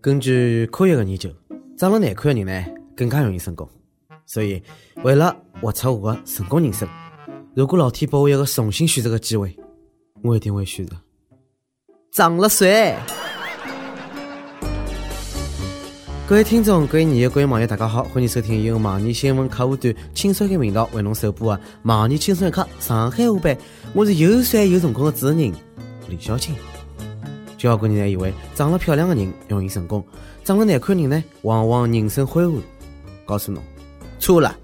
根据科学的研究，长了难看的人呢，更加容易成功。所以，为了活出我的成功人生，如果老天拨我一个重新选择的机会，我一定会选择长了帅。各位听众、各位网友、各位网友，大家好，欢迎收听由网易新闻客户端轻松一个频道为侬首播的《网易轻松一刻》上海话版。我是又帅又成功的主持人李小青。交关人呢以为长了漂亮的人容易成功，长得难看的人呢往往人生灰暗。告诉侬，错了。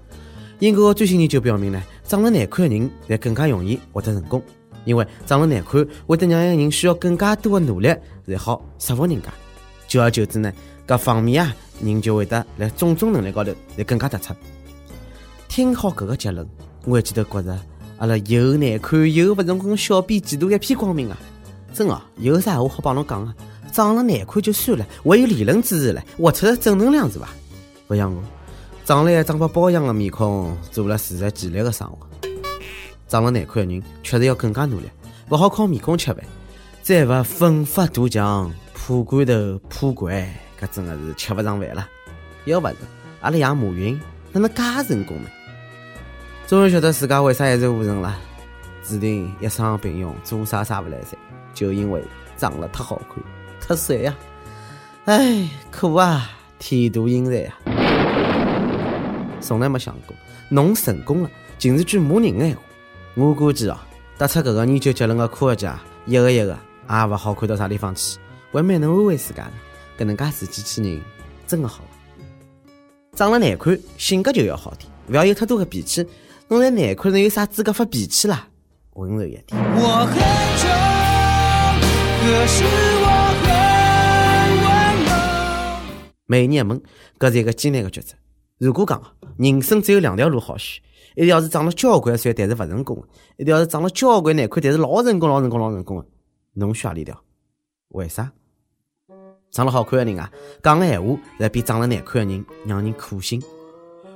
英国最新研究表明呢，长得难看的人才更加容易获得成功，因为长得难看会得让一个人需要更加多的努力才好说服人家。久而久之呢，各方面啊人就会得在种种能力高头才更加突出。听好搿个结论，我一记头觉着阿拉又难看又不成功小编前途一片光明啊！真哦，有啥话好帮侬讲啊？长了难看就算了，还有理论支持了，活出正能量是吧？不像我，长了一张把包养的面孔，做了自食其力的生活。长了难看的人，确实要更加努力，不好靠面孔吃饭，再不奋发图强，破罐头破罐，搿真的是吃不上饭了。要不是阿拉爷马云，哪能介成功呢？终于晓得自家为啥一事无成了，注定一生平庸，做啥啥不来塞。就因为长得太好看、太帅呀！哎，苦啊，天妒英才啊！从来没想过，侬成功了，竟是句骂人的话。我估计哦，得出搿个研究结论的科学家，一个一个也勿好看到啥地方去，还蛮能安慰自家的。搿能介自欺欺人，真的好。长了难看，性格就要好点，勿要有太多的脾气。侬在难看，人有啥资格发脾气啦？温柔一点。我很穷。可是我很温柔。美女们，搿是一个艰难的抉择。如果讲人生只有两条路好选，一条是长了交关帅但是勿成功，一条是长了交关难看但是老成功、老成功、老成功的，侬选何里条？为啥？长了好看的人啊，讲的闲话才比长得难看的人让人可信。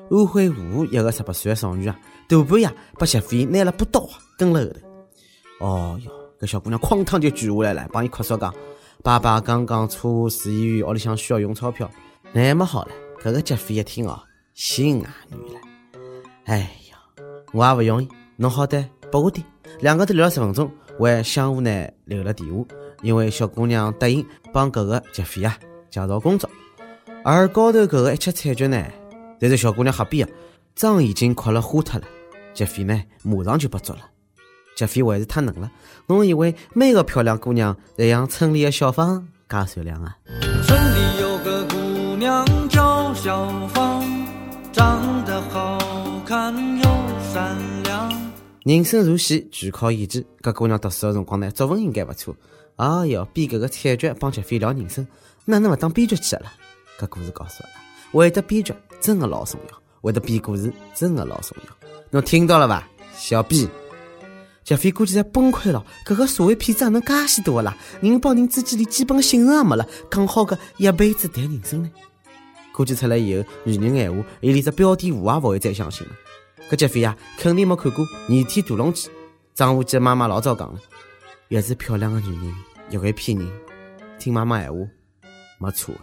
安徽芜湖一个十八岁的少女啊，大半夜把媳妇拿了把刀啊跟了后头。哦哟！搿小姑娘哐当就举下来了，帮伊哭诉讲：“爸爸刚刚车祸住医院，屋里向需要用钞票。”那么好了，搿个劫匪一听哦，心啊软了。哎呀，我也勿容易，侬好歹拨我点。两个头聊了十分钟，还相互呢留了电话，因为小姑娘答应帮搿个劫匪啊介绍工作。而高头搿个一切惨剧呢，在这小姑娘瞎编啊，妆已经哭了花脱了，劫匪呢马上就被捉了。劫匪还是太嫩了，侬以为每个漂亮姑娘都像村里的小芳介善良啊？村里有个姑娘叫小芳，长得好看又善良。人生如戏，全靠演技。搿姑娘读书的辰光呢，作文应该勿错。哎哟，编搿个惨剧帮劫匪聊人生，哪能勿当编剧去了？搿故事告诉阿拉，会得编剧真的老重要，会得编故事真的老重要。侬听到了伐，小编？劫匪估计在崩溃了，搿个社会骗子哪能介许多啦？人帮人之间连基本的信任也没了，讲好个一辈子谈人生呢？估计出来以后，女人闲话，伊连只标点符也勿会再相信了。搿劫匪啊，肯定没看过《倚天屠龙记》。张无忌妈妈老早讲了，越是漂亮的女人，越会骗人。听妈妈闲话，没错。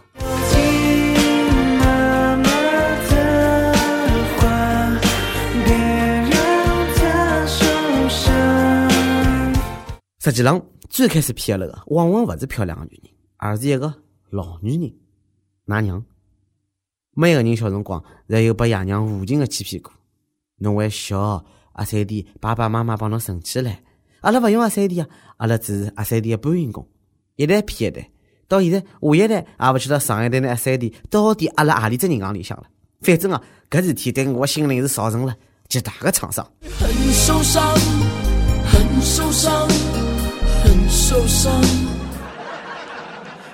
实际上，最开始骗了的往往不是漂亮的女人，而是一个老女人，奶娘。每个人小辰光侪有被爷娘无情的欺骗过。侬还小，阿三弟爸爸妈妈帮侬存起来，阿拉勿用阿三弟啊，阿拉只是阿三弟的搬运工，一代骗一代，到现在下一代也勿晓得上一代的阿三弟到底阿拉何里只银行里向了。反正啊，搿事体对我心灵是造成了极大的创伤。很受伤，很受伤。受伤。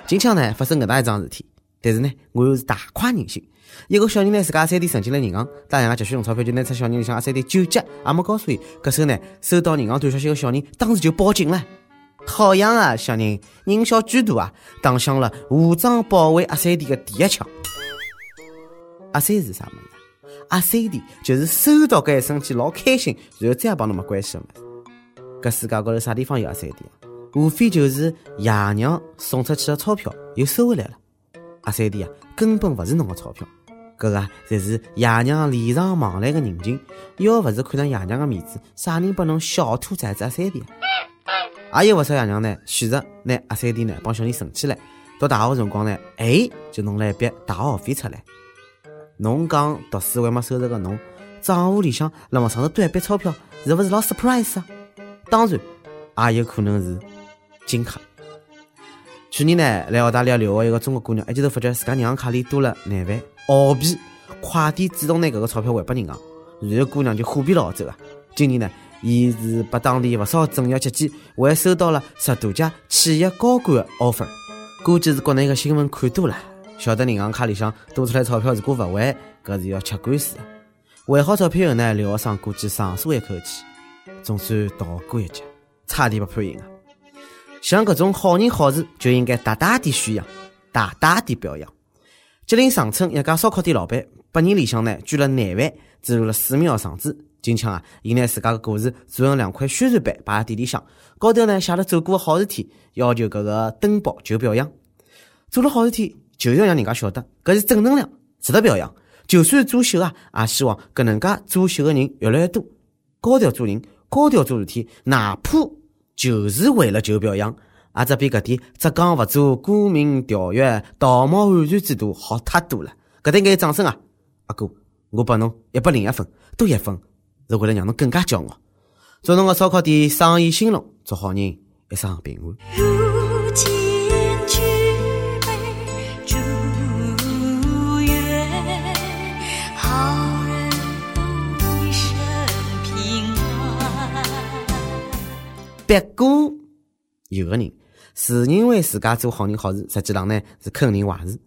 近腔呢发生搿大一桩事体，但是呢我又是大快人心。一个小人呢自家阿三弟存进了银行，当爷娘急需用钞票，就拿出小人里向阿三弟救急，也没告诉伊。搿时候呢收到银行短消息的小人，当时就报警了。好样啊，小人人小居大啊，打响了武装保卫阿三弟的第一枪。阿三是啥么子？阿三弟就是收到搿一瞬间老开心，然后再也帮侬没关系的么子。搿世界高头啥地方有阿三弟啊？无非就是爷娘送出去的钞票又收回来了。阿三弟啊，根本勿是侬个钞票，搿个侪是爷娘礼尚往来个人情。要勿是看上爷娘个面子，啥人拨侬小兔崽子阿三弟？也有勿少爷娘呢，选择拿阿三弟呢帮小人存起来。读大学辰光呢，哎，就弄了一笔大学学费出来。侬讲读书还没收入个侬，账户里向辣么上头多一笔钞票，是勿是老 surprise 啊？当然，也有可能是金卡。去年呢，来澳大利亚留学一个中国姑娘，一记头发觉自家银行卡里多了廿万澳币，快递主动拿搿个钞票还拨银行，然后姑娘就火遍了澳洲啊。今年呢，伊是拨当地勿少政要接见，还收到了十多家企业高管的 offer。估计是国内个新闻看多了，晓得银行卡里向多出来钞票如果勿还，搿是要吃官司的。还好钞票后呢，留学生估计长舒一口气，总算逃过一劫，差点被判刑啊！像搿种好人好事，就应该大大地宣扬，大大地表扬。吉林长春一家烧烤店老板，八年里向呢捐了廿万，注入了四名学生子。今抢啊，伊拿自家个故事做成两块宣传板，摆在店里向，高头呢写了做过个好事体，要求搿个登报求表扬。做了好事体，就是要让人家晓得，搿是正能量，值得表扬。就算作秀啊，也希望搿能介作秀的人越来越多。高调做人，高调做事体，哪怕就是为了求表扬，阿只比搿点浙江勿做沽名钓誉、道貌岸然之徒好太多了。搿点该掌声啊，阿哥，我拨侬一百零一分，多一分是为了让侬更加骄傲。祝侬个烧烤店生意兴隆，祝好人一生平安。别过有个人自认为自家做好人好事，实际上呢是坑人坏事。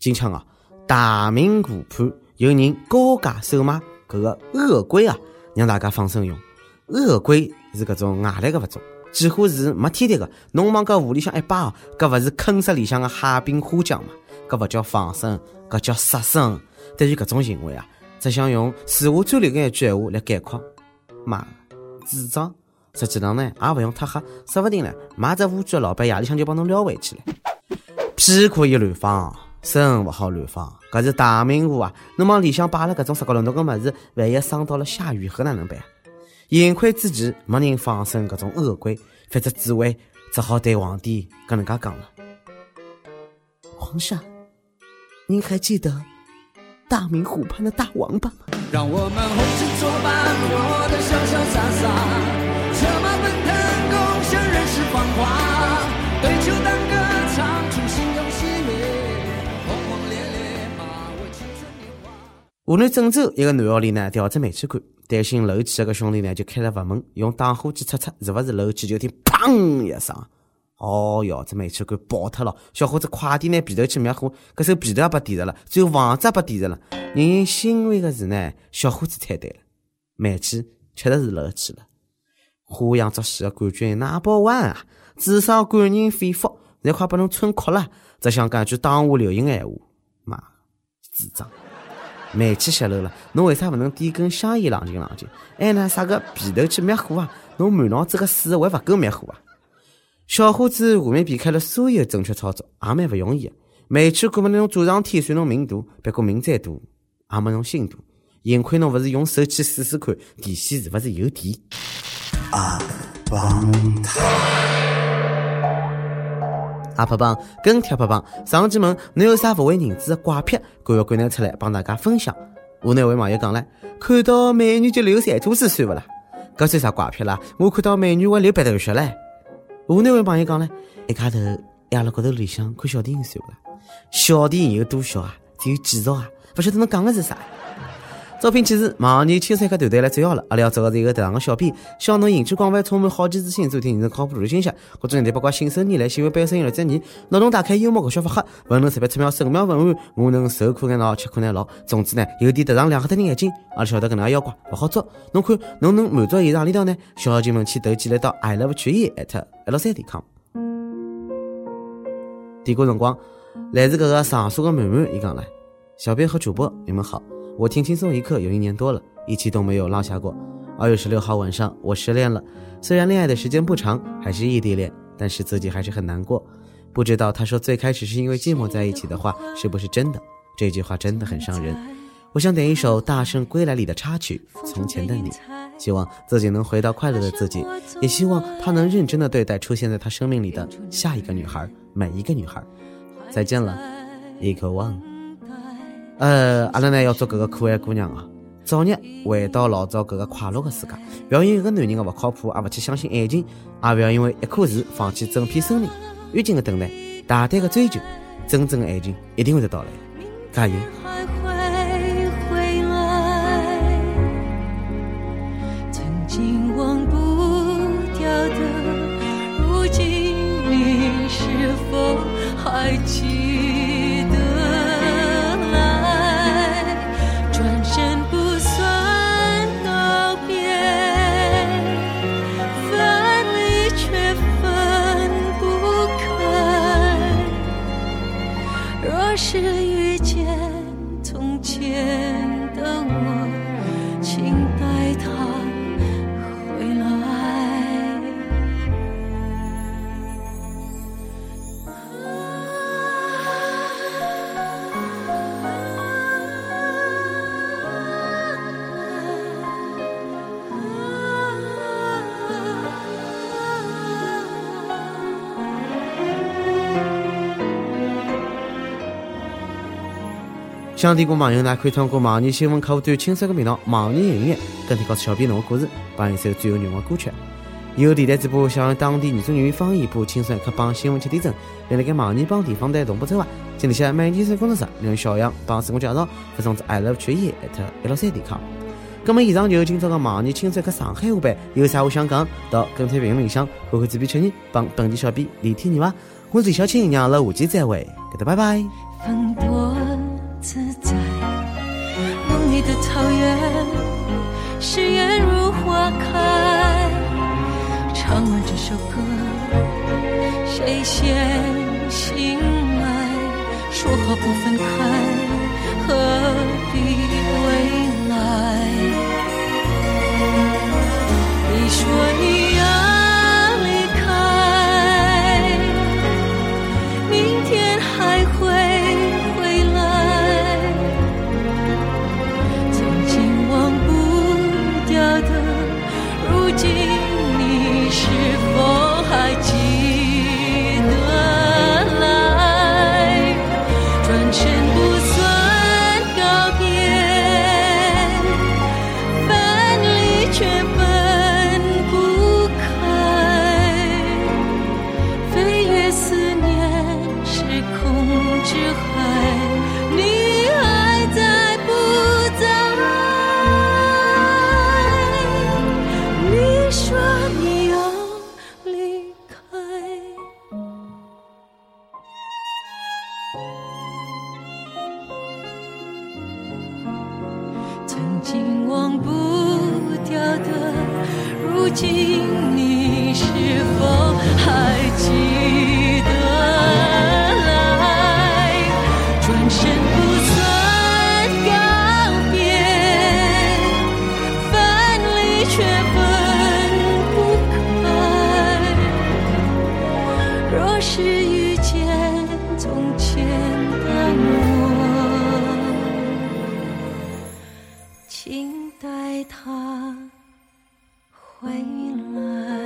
今枪啊，大明湖畔有人高价售卖搿个鳄龟啊，让大家放生用。鳄龟是搿种外来个物种，几乎是没天敌个。侬往搿湖里向一摆哦，搿勿是坑死里向个海滨花江嘛？搿勿叫放生，搿叫杀生。对于搿种行为啊，只想用自我最流行一句闲话来概括：妈，智障。实际上呢，也勿用太黑，说不定呢，买只乌龟的老板夜里向就帮侬撩回去了。屁可以乱放，生勿好乱放。搿是大明湖啊！侬往里向摆了搿种十角龙头个物事，万一伤到了下雨后哪能办？幸亏之前没人放生搿种鳄龟，否则紫薇只好对皇帝搿能介讲了。皇上，您还记得大明湖畔的大王八吗？让我们红尘作伴，活得潇潇洒洒。湖南郑州一个男学里呢，调只煤气罐，担心漏气，个兄弟呢就开了阀门，用打火机擦擦是勿是漏气，就听砰一声，哦哟，这煤气罐爆脱了！小伙子快点拿皮头去灭火，搿手皮头也被点着了，最后房子也被点着了。令人欣慰的是呢，小伙子猜对了，煤气确实是漏气了。花样作戏的冠军哪包完啊？至少感人肺腑，侪快把侬蠢哭了。只想讲句当下流行的闲话，妈，智障！煤气泄漏了，侬为啥勿能点根香烟冷静冷静？还拿啥个皮头去灭火啊？侬满脑子个水还勿够灭火啊？小伙子下面避开了所有正确操作，也蛮勿容易的。煤气管嘛，侬早上天算侬命大，别过命再大也没侬心大。幸亏侬勿是用手去试试看，电线是勿是有电。阿棒阿拍棒跟贴拍棒，上期问侬有啥勿为人知的怪癖，赶要赶拿出来帮大家分享。我那位网友讲了，看到美女就流三吐水算勿啦？搿算啥怪癖啦？我看到美女会流鼻头血唻。我那位网友讲了，一开头压辣高头里向看小电影算勿啦？小电影有多小啊？只有几兆啊？勿晓得侬讲的是啥？招聘启事：网易青山客团队来找要了。阿拉要找的是一个特长的小编，希望侬兴趣广泛，充满好奇之心，做听人靠谱、有信息。各种年代八卦信手拈来，新闻背后声音来专业，脑洞大开，幽默搞笑发黑，文能识别出妙神妙文案，我能受苦耐劳，吃苦耐劳。总之呢，有点特长，两黑的人眼睛，阿拉晓得搿能介妖怪勿好做。侬看，侬能满足以上里头呢？小号进门去投简历到 i love 曲艺 at l 三点 com。点歌辰光，来自搿个长沙的满满，伊讲了，小编和主播你们好。我听轻松一刻有一年多了，一期都没有落下过。二月十六号晚上，我失恋了。虽然恋爱的时间不长，还是异地恋，但是自己还是很难过。不知道他说最开始是因为寂寞在一起的话是不是真的？这句话真的很伤人。我想点一首《大圣归来》里的插曲《从前的你》，希望自己能回到快乐的自己，也希望他能认真的对待出现在他生命里的下一个女孩，每一个女孩。再见了，一口望。呃，阿拉呢要做搿个可爱姑娘啊，早日回到老早搿个快乐的世界，不要因为一个男人的不靠谱而勿去相信爱情，也勿要因为一颗痣放弃整片森林。安静的等待，大胆的追求，真正的爱情一定会到来。加油！曾经想听歌网友呢，可以通过网易新闻客户端青色个频道“网易音乐”跟帖告诉小编侬个故事，帮一首最有愿望歌曲。有电台主播想用当地原汁原味方言播轻松一刻帮新闻七点钟，另辣盖网易帮地方台同步之外，请联系每天生工作室，让小杨帮自我介绍，发送至 i love 曲艺 at 一六三点 com。那么以上就是今朝个网易轻松一刻上海话版，有啥话想讲，到跟帖评论里向，看看主编确认，帮本地小编连天你哇。我是李小青，让阿拉下期再会，给他拜拜。自在，梦里的草原，誓言如花开。唱完这首歌，谁先醒来？说好不分开，何必未来？你说你之海，你还在不在？你说你要离开。曾经忘不掉的，如今你是否还记？待他回来。